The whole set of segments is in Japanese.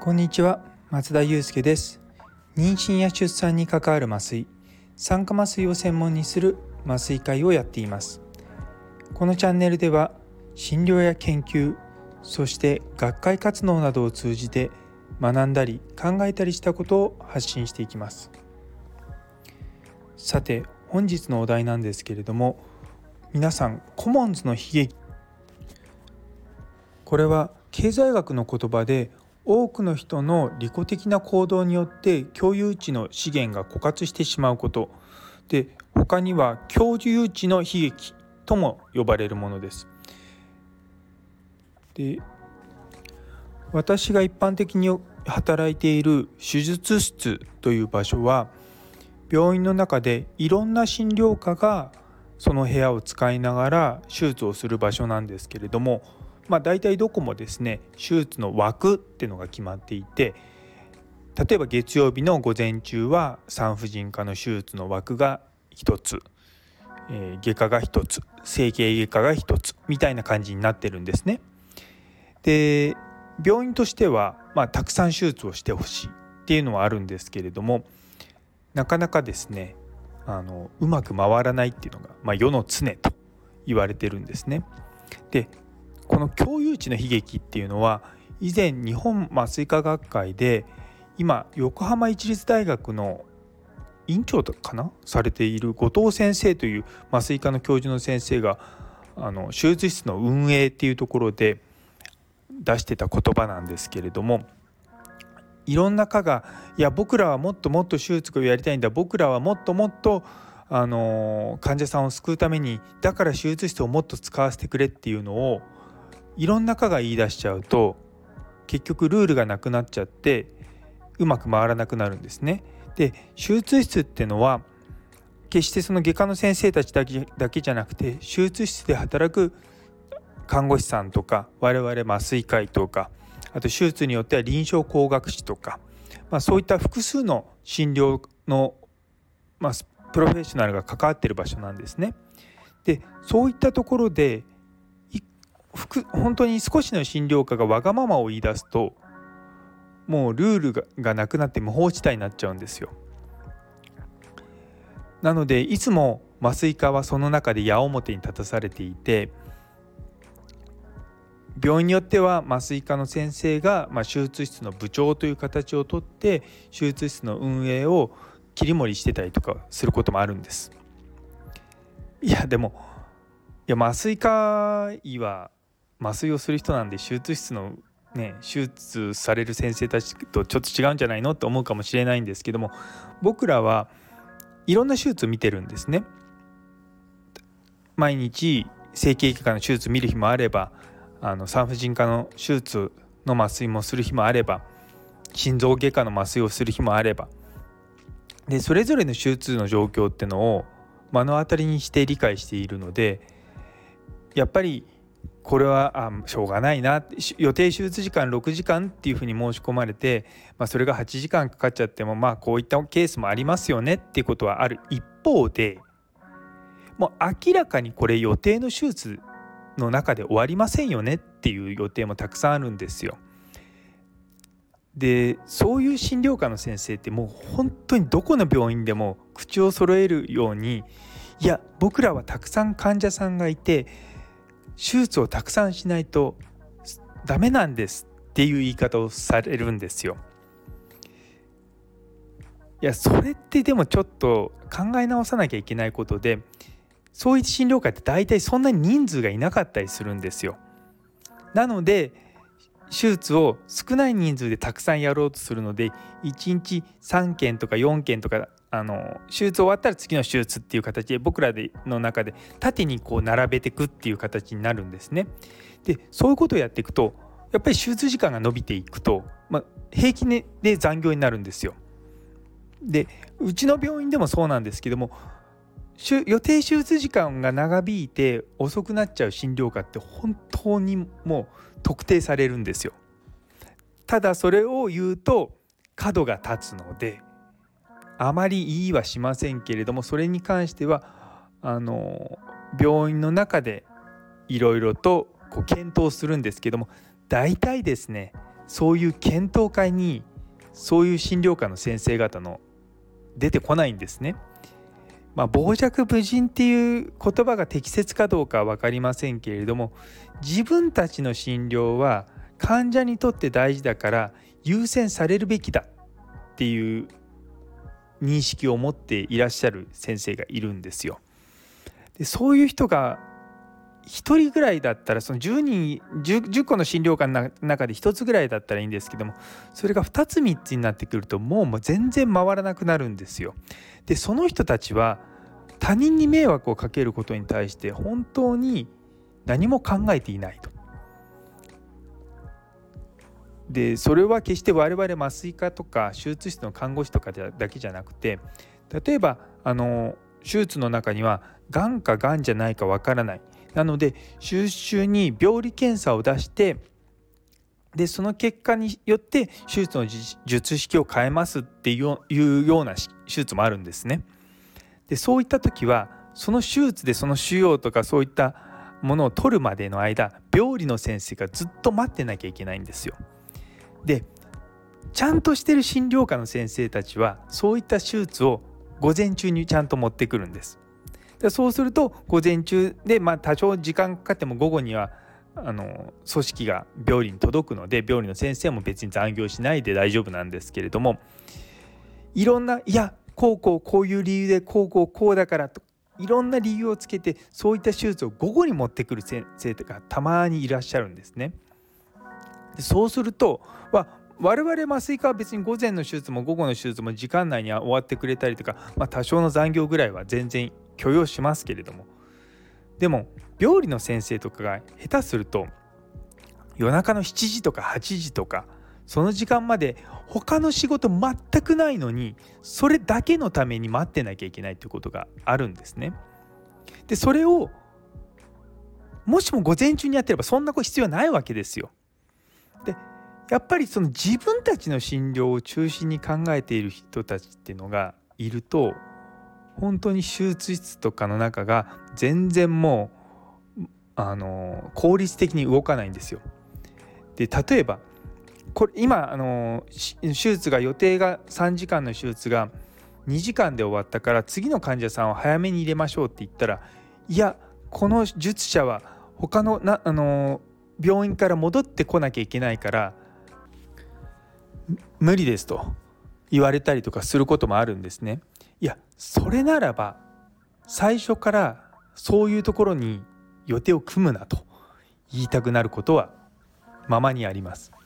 こんにちは松田祐介です。妊娠や出産に関わる麻酔酸化麻酔を専門にする麻酔会をやっています。このチャンネルでは診療や研究そして学会活動などを通じて学んだり考えたりしたことを発信していきます。さて本日のお題なんですけれども皆さんコモンズの悲劇これは経済学の言葉で多くの人の利己的な行動によって共有地の資源が枯渇してしまうことで他には共有地の悲劇とも呼ばれるものです。で私が一般的に働いている手術室という場所は病院の中でいろんな診療科がその部屋を使いながら手術をする場所なんですけれども、まあ、大体どこもですね手術の枠っていうのが決まっていて例えば月曜日の午前中は産婦人科の手術の枠が1つ、えー、外科が1つ整形外科が1つみたいな感じになってるんですね。で病院としては、まあ、たくさん手術をしてほしいっていうのはあるんですけれどもなかなかですねあのうまく回らないっていうのが、まあ、世の常と言われてるんですね。でこの共有地の悲劇っていうのは以前日本麻酔科学会で今横浜市立大学の院長かなされている後藤先生という麻酔科の教授の先生があの手術室の運営っていうところで出してた言葉なんですけれどもいろんな科がいや僕らはもっともっと手術をやりたいんだ僕らはもっともっとあの患者さんを救うためにだから手術室をもっと使わせてくれっていうのをいろんな科が言い出しちゃうと結局ルールがなくなっちゃってうまく回らなくなるんですね。で手術室っていうのは決してその外科の先生たちだけだけじゃなくて手術室で働く看護師さんとか我々麻酔科医とかあと手術によっては臨床工学士とか、まあ、そういった複数の診療の、まあ、プロフェッショナルが関わっている場所なんですね。でそういったところで本当に少しの診療科がわがままを言い出すともうルールがなくなって無法地帯になっちゃうんですよ。なのでいつも麻酔科はその中で矢面に立たされていて病院によっては麻酔科の先生が、まあ、手術室の部長という形をとって手術室の運営を切り盛りしてたりとかすることもあるんです。いやでもいや麻酔科医は麻酔をする人なんで手術室のね手術される先生たちとちょっと違うんじゃないのって思うかもしれないんですけども僕らはいろんな手術を見てるんですね。毎日整形外科の手術見る日もあればあの産婦人科の手術の麻酔もする日もあれば心臓外科の麻酔をする日もあれば。でそれぞれの手術の状況ってのを目の当たりにして理解しているのでやっぱりこれはあしょうがないな予定手術時間6時間っていうふうに申し込まれて、まあ、それが8時間かかっちゃってもまあこういったケースもありますよねっていうことはある一方でもう明らかにこれ予定の手術の中で終わりませんよねっていう予定もたくさんあるんですよ。でそういう診療科の先生ってもう本当にどこの病院でも口を揃えるようにいや僕らはたくさん患者さんがいて手術をたくさんしないとダメなんですっていう言い方をされるんですよ。いやそれってでもちょっと考え直さなきゃいけないことでそういう診療会って大体そんなに人数がいなかったりするんですよ。なので手術を少ない人数でたくさんやろうとするので1日3件とか4件とかあの手術終わったら次の手術っていう形で僕らでの中で縦にこう並べていくっていう形になるんですね。でそういうことをやっていくとやっぱり手術時間が伸びていくと、まあ、平均で残業になるんですよ。でうちの病院でもそうなんですけども予定手術時間が長引いて遅くなっちゃう診療科って本当にもう特定されるんですよ。ただそれを言うと角が立つのであまり言いはしませんけれどもそれに関してはあの病院の中でいろいろとこう検討するんですけども大体ですねそういう検討会にそういう診療科の先生方の出てこないんですね。まあ、傍若無人っていう言葉が適切かどうかは分かりませんけれども自分たちの診療は患者にとって大事だから優先されるべきだっていう認識を持っていらっしゃる先生がいるんですよ。でそういう人が1人ぐらいだったらその10人 10, 10個の診療科の中で1つぐらいだったらいいんですけどもそれが2つ3つになってくるともう全然回らなくなるんですよ。でその人たちは他人に迷惑をかけることに対して本当に何も考えていないと。でそれは決して我々麻酔科とか手術室の看護師とかだけじゃなくて例えばあの手術の中にはがんかがんじゃないかわからないなので手術中に病理検査を出してでその結果によって手術の術式を変えますっていうような手術もあるんですね。でそういった時はその手術でその腫瘍とかそういったものを取るまでの間病理の先生がずっと待ってなきゃいけないんですよ。でちゃんとしてる診療科の先生たちはそういった手術を午前中にちゃんと持ってくるんです。でそうすると午前中で、まあ、多少時間かかっても午後にはあの組織が病理に届くので病理の先生も別に残業しないで大丈夫なんですけれどもいろんないやこうこうこういう理由でこうこうこうだからといろんな理由をつけてそういった手術を午後に持ってくる先生がたまにいらっしゃるんですね。でそうすると、ま、我々麻酔科は別に午前の手術も午後の手術も時間内には終わってくれたりとか、まあ、多少の残業ぐらいは全然許容しますけれどもでも病理の先生とかが下手すると夜中の7時とか8時とかその時間まで他の仕事全くないのにそれだけのために待ってなきゃいけないということがあるんですね。でそれをもしも午前中にやってればそんなこと必要ないわけですよ。でやっぱりその自分たちの診療を中心に考えている人たちっていうのがいると本当に手術室とかの中が全然もうあの効率的に動かないんですよ。で例えばこれ今あの手術が予定が3時間の手術が2時間で終わったから次の患者さんを早めに入れましょうって言ったらいやこの術者は他のなあの病院から戻ってこなきゃいけないから無理ですと言われたりとかすることもあるんですね。いやそれならば最初からそういうところに予定を組むなと言いたくなることはままにあります。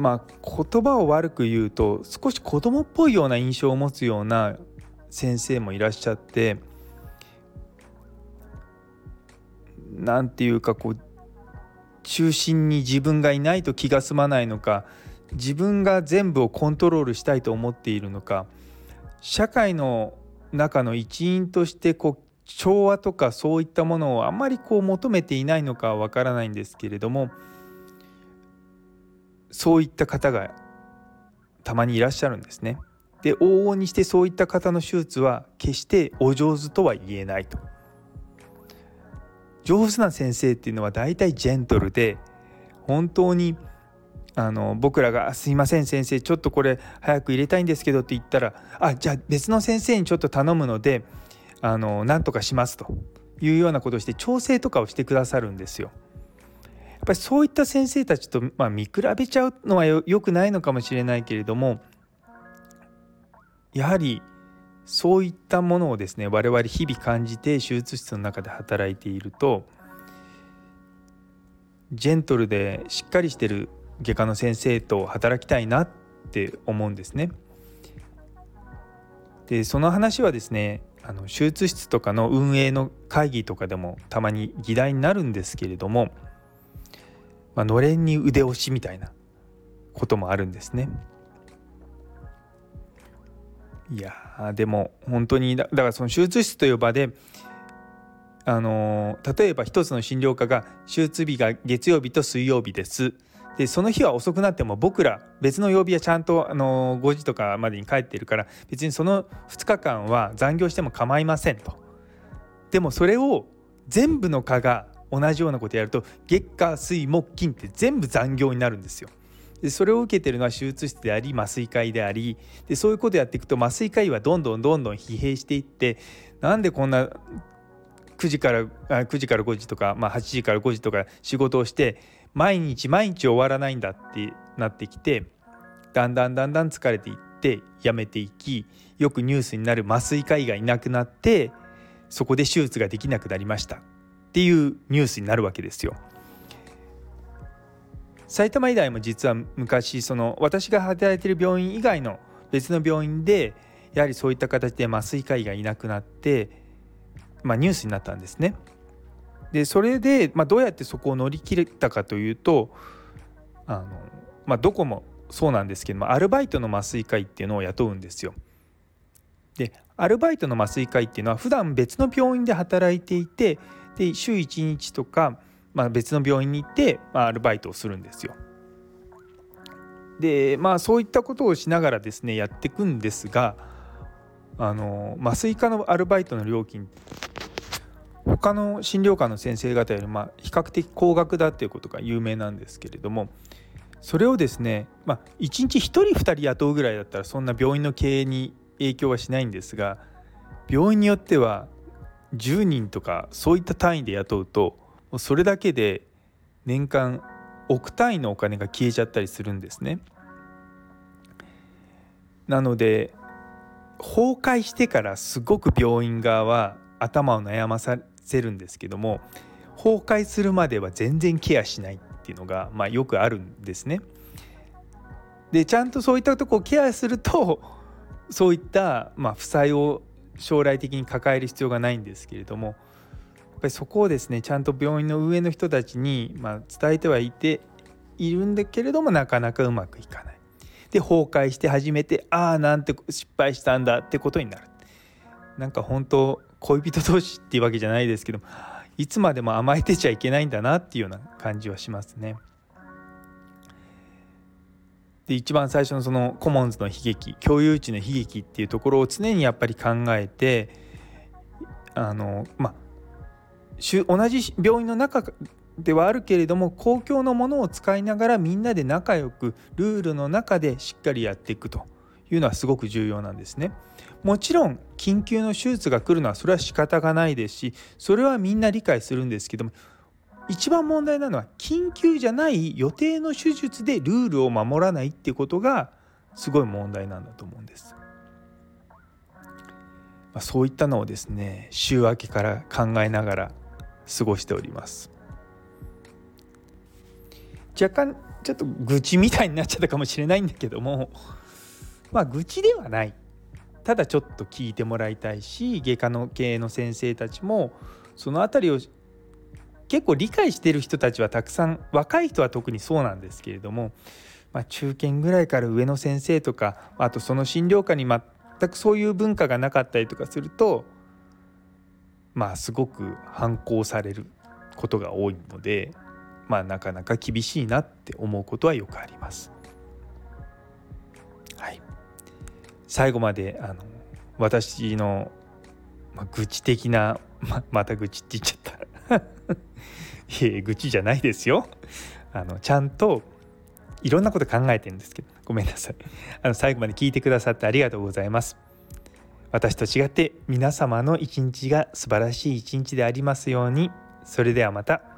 まあ言葉を悪く言うと少し子供っぽいような印象を持つような先生もいらっしゃって何て言うかこう中心に自分がいないと気が済まないのか自分が全部をコントロールしたいと思っているのか社会の中の一員としてこう調和とかそういったものをあんまりこう求めていないのかはわからないんですけれどもそういった方がたまにいらっしゃるんですね。で往々にしてそういった方の手術は決してお上手とは言えないと。上手な先生っていうのは大体ジェントルで本当にあの僕らが「すいません先生ちょっとこれ早く入れたいんですけど」って言ったら「あじゃあ別の先生にちょっと頼むのであの何とかします」というようなことをして調整とかをしてくださるんですよ。っぱりそういった先生たちと、まあ、見比べちゃうのはよくないのかもしれないけれどもやはりそういったものをですね我々日々感じて手術室の中で働いているとジェントルでしっかりしてる外科の先生と働きたいなって思うんですね。でその話はですねあの手術室とかの運営の会議とかでもたまに議題になるんですけれども、まあのれんに腕押しみたいなこともあるんですね。いやでも本当にだからその手術室という場であの例えば一つの診療科が手術日が月曜日と水曜日ですでその日は遅くなっても僕ら別の曜日はちゃんとあの5時とかまでに帰っているから別にその2日間は残業しても構いませんと。でもそれを全部の科が同じようなことやると月火水木金って全部残業になるんですよ。でそれを受けてるのは手術室であり麻酔科医でありでそういうことやっていくと麻酔科医はどんどんどんどん疲弊していってなんでこんな9時から9時から5時とか、まあ、8時から5時とか仕事をして毎日毎日終わらないんだってなってきてだんだんだんだん疲れていってやめていきよくニュースになる麻酔科医がいなくなってそこで手術ができなくなりましたっていうニュースになるわけですよ。埼玉医大も実は昔その私が働いてる病院以外の別の病院でやはりそういった形で麻酔科医がいなくなって、まあ、ニュースになったんですね。でそれで、まあ、どうやってそこを乗り切れたかというとあの、まあ、どこもそうなんですけどもアルバイトの麻酔科医っていうのを雇うんですよ。でアルバイトの麻酔科医っていうのは普段別の病院で働いていてで週1日とか、まあ、別の病院に行って、まあ、アルバイトをするんですよ。でまあそういったことをしながらですねやっていくんですがあの麻酔科のアルバイトの料金他の診療科の先生方よりまあ比較的高額だっていうことが有名なんですけれどもそれをですね、まあ、1日1人2人雇うぐらいだったらそんな病院の経営に影響はしないんですが病院によっては10人とかそういった単位で雇うとそれだけで年間億単位のお金が消えちゃったりするんですね。なので崩壊してからすごく病院側は頭を悩まさせるんですけども崩壊するまでは全然ケアしないっていうのが、まあ、よくあるんですね。でちゃんとそういったとこをケアするとそういった、まあ、負債を将来的に抱える必要がないんですけれどもやっぱりそこをですねちゃんと病院の上の人たちに、ま、伝えてはいているんだけれどもなかなかうまくいかない。で崩壊して初めてああなんて失敗したんだってことになる。なんか本当恋人同士っていうわけじゃないですけどいつまでも甘えてちゃいけないんだなっていうような感じはしますね。で一番最初のそのコモンズの悲劇共有地の悲劇っていうところを常にやっぱり考えてあのまあ同じ病院の中ではあるけれども公共のものを使いながらみんなで仲良くルールの中でしっかりやっていくというのはすごく重要なんですね。もちろん緊急の手術が来るのはそれは仕方がないですしそれはみんな理解するんですけども一番問題なのは緊急じゃない予定の手術でルールを守らないっていうことがすごい問題なんだと思うんです。まあ、そういったのをですね週明けから考えながら過ごしております。若干ちょっと愚痴みたいになっちゃったかもしれないんだけどもまあ愚痴ではないただちょっと聞いてもらいたいし外科の系の先生たちもその辺りを結構理解してる人たちはたくさん若い人は特にそうなんですけれども、まあ、中堅ぐらいから上の先生とかあとその診療科に全くそういう文化がなかったりとかするとまあすごく反抗されることが多いのでまあなかなか厳しいなって思うことはよくあります。はい最後まであの私の、まあ、愚痴的なままた愚痴って言っちゃった。いえ愚痴じゃないですよ。あのちゃんといろんなこと考えてるんですけどごめんなさい。あの最後まで聞いてくださってありがとうございます。私と違って皆様の一日が素晴らしい一日でありますように。それではまた。